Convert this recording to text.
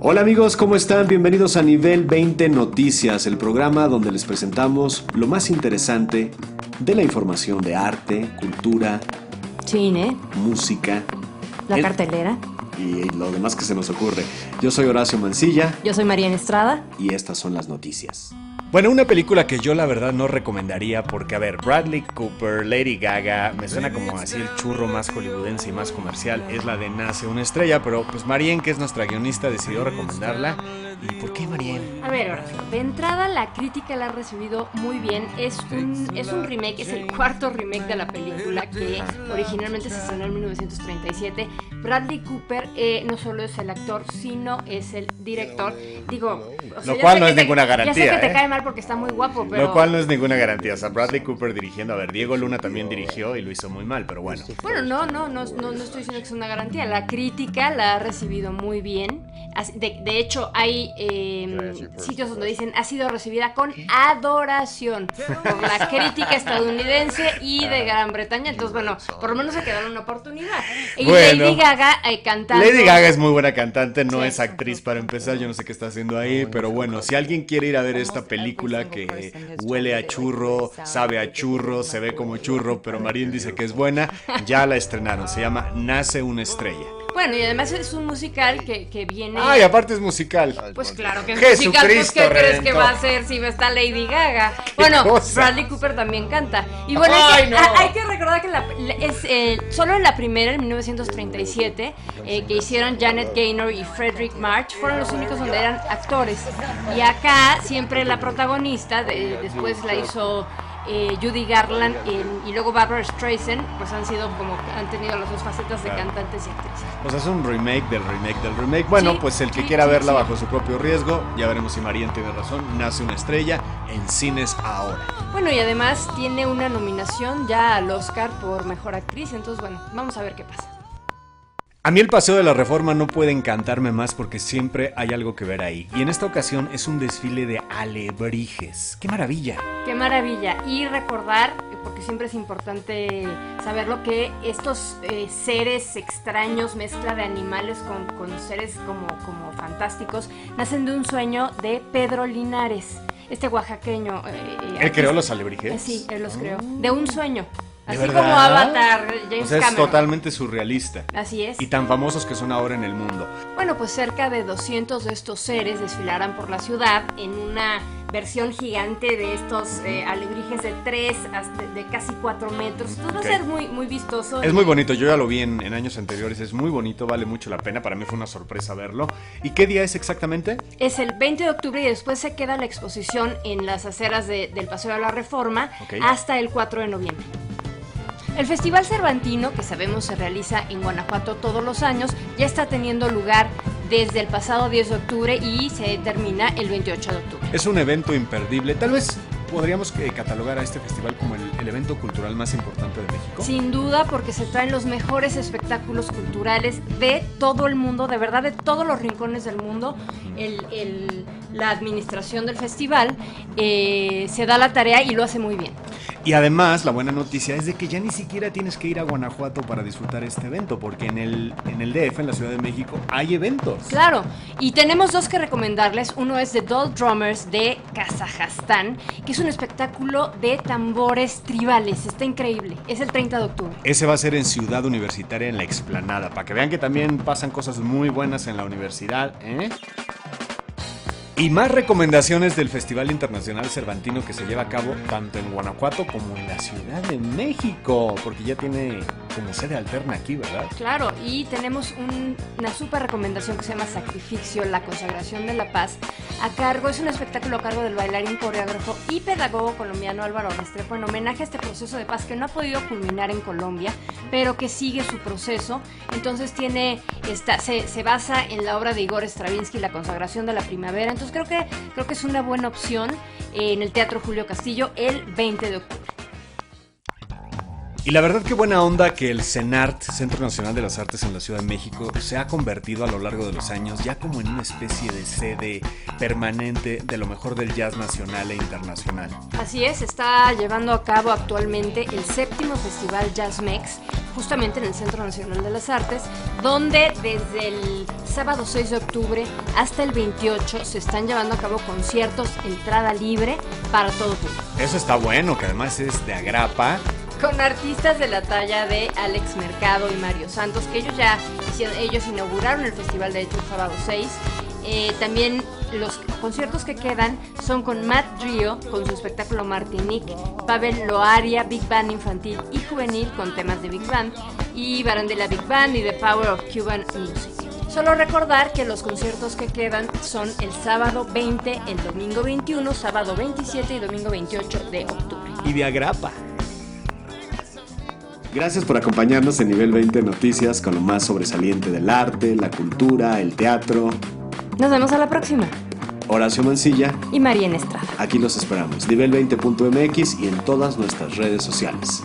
Hola amigos, ¿cómo están? Bienvenidos a Nivel 20 Noticias, el programa donde les presentamos lo más interesante de la información de arte, cultura, cine, música, la el- cartelera. y lo demás que se nos ocurre. Yo soy Horacio Mancilla Yo soy Mariana Estrada. y estas son las noticias. Bueno, una película que yo la verdad no recomendaría porque, a ver, Bradley Cooper, Lady Gaga, me suena como así el churro más hollywoodense y más comercial, es la de Nace una estrella, pero pues Marien, que es nuestra guionista, decidió recomendarla. ¿Y por qué Marien? A ver, Horacio, de entrada la crítica la ha recibido muy bien. Es un, es un remake, es el cuarto remake de la película que originalmente se estrenó en 1937. Bradley Cooper eh, no solo es el actor, sino es el director. Digo, o sea, Lo cual no es te- ninguna Ya sé garantía, que te ¿eh? cae mal porque está muy guapo, pero... Lo cual no es ninguna garantía. O sea, Bradley Cooper dirigiendo, a ver, Diego Luna también dirigió y lo hizo muy mal, pero bueno. Bueno, no, no, no, no, no estoy diciendo que es una garantía. La crítica la ha recibido muy bien. De, de hecho, hay eh, sitios donde dicen ha sido recibida con adoración por la crítica estadounidense y de Gran Bretaña. Entonces, bueno, por lo menos se quedaron una oportunidad. Y Bueno. Lady Gaga eh, cantando. Lady Gaga es muy buena cantante, no Sí. es actriz para empezar, yo no sé qué está haciendo ahí, pero bueno, si alguien quiere ir a ver esta película que huele a churro, sabe a churro, se ve como churro, pero Marín dice que es buena, ya la estrenaron, se llama Nace una estrella. Bueno, y además es un musical que, que viene. Ay, aparte es musical. Pues claro que es musical, pues ¿qué crees que va a ser si está Lady Gaga? Bueno? Bradley Cooper también canta. Y bueno, hay, Ay, que, no. hay que recordar que la- la- es eh, solo en la primera, en 1937, eh, que hicieron Janet Gaynor y Frederick March, fueron los únicos donde eran actores. Y acá siempre la protagonista, de- después la hizo eh, Judy Garland y luego Barbara Streisand, pues han sido como, han tenido las dos facetas de Claro. cantantes y actrices. O sea, es un remake del remake del remake. Bueno, Sí, pues el que sí, quiera sí, verla bajo su propio riesgo, ya veremos si Marín tiene razón, Nace una estrella en cines ahora. Bueno, y además tiene una nominación ya al Oscar por Mejor Actriz, entonces bueno, vamos a ver qué pasa. A mí el Paseo de la Reforma no puede encantarme más porque siempre hay algo que ver ahí. Y en esta ocasión es un desfile de alebrijes. ¡Qué maravilla! Qué maravilla. Y recordar, porque siempre es importante saberlo, que estos eh, seres extraños, mezcla de animales con, con seres como, como fantásticos, nacen de un sueño de Pedro Linares, este oaxaqueño. eh, eh, ¿Él creó los alebrijes? Eh, Sí, él los creó. De un sueño. ¿De Así verdad? como Avatar, James O sea, es Cameron. totalmente surrealista. Así es. Y tan famosos que son ahora en el mundo. Bueno, pues cerca de 200 de estos seres desfilarán por la ciudad en una versión gigante de estos eh, alebrijes de 3 hasta de casi 4 metros. Entonces va a ser muy, muy vistoso. Es muy bonito, yo ya lo vi en, en años anteriores, es muy bonito, vale mucho la pena, para mí fue una sorpresa verlo. ¿Y qué día es exactamente? Es el 20 de octubre y después se queda la exposición en las aceras de- del Paseo de la Reforma Ok. hasta el 4 de noviembre. El Festival Cervantino, que sabemos se realiza en Guanajuato todos los años, ya está teniendo lugar desde el pasado 10 de octubre y se termina el 28 de octubre. Es un evento imperdible, tal vez podríamos eh, catalogar a este festival como el, el evento cultural más importante de México. Sin duda, porque se traen los mejores espectáculos culturales de todo el mundo, de verdad, de todos los rincones del mundo. El- el- la administración del festival eh, se da la tarea y lo hace muy bien. Y además, la buena noticia es de que ya ni siquiera tienes que ir a Guanajuato para disfrutar este evento, porque en el, en el DF, en la Ciudad de México, hay eventos. Claro, y tenemos dos que recomendarles. Uno es The Doll Drummers de Kazajstán, que es un espectáculo de tambores tribales. Está increíble. Es el 30 de octubre. Ese va a ser en Ciudad Universitaria, en la explanada, para que vean que también pasan cosas muy buenas en la universidad, ¿eh? Y más recomendaciones del Festival Internacional Cervantino que se lleva a cabo tanto en Guanajuato como en la Ciudad de México, porque ya tiene como sede alterna aquí, ¿verdad? Claro, y tenemos un- una super recomendación que se llama Sacrificio, la consagración de la paz, a cargo, es un espectáculo a cargo del bailarín, coreógrafo y pedagogo colombiano Álvaro Restrepo en homenaje a este proceso de paz que no ha podido culminar en Colombia, pero que sigue su proceso. Entonces tiene, esta, se, se basa en la obra de Igor Stravinsky, La consagración de la primavera. Entonces creo que, creo que es una buena opción eh, en el Teatro Julio Castillo el 20 de octubre. Y la verdad que buena onda que el CENART, Centro Nacional de las Artes en la Ciudad de México, se ha convertido a lo largo de los años ya como en una especie de sede permanente de lo mejor del jazz nacional e internacional. Así es, está llevando a cabo actualmente el séptimo Festival Jazz Mex, justamente en el Centro Nacional de las Artes, donde desde el sábado 6 de octubre hasta el 28 se están llevando a cabo conciertos entrada libre para todo público. Eso está bueno, que además es de agrapa con artistas de la talla de Alex Mercado y Mario Santos, que ellos ya ellos inauguraron el festival de hecho el sábado 6. Eh, también los conciertos que quedan son con Matt Rio con su espectáculo Martinique, Pavel Loaria, Big Band infantil y juvenil con temas de Big Band, y Barandela Big Band y The Power of Cuban Music. Solo recordar que los conciertos que quedan son el sábado 20, el domingo 21, sábado 27 y domingo 28 de octubre. Y de agrapa. Gracias por acompañarnos en Nivel 20 Noticias con lo más sobresaliente del arte, la cultura, el teatro. Nos vemos a la próxima. Horacio Mancilla y María Estrada. Aquí los esperamos, nivel20.mx y en todas nuestras redes sociales.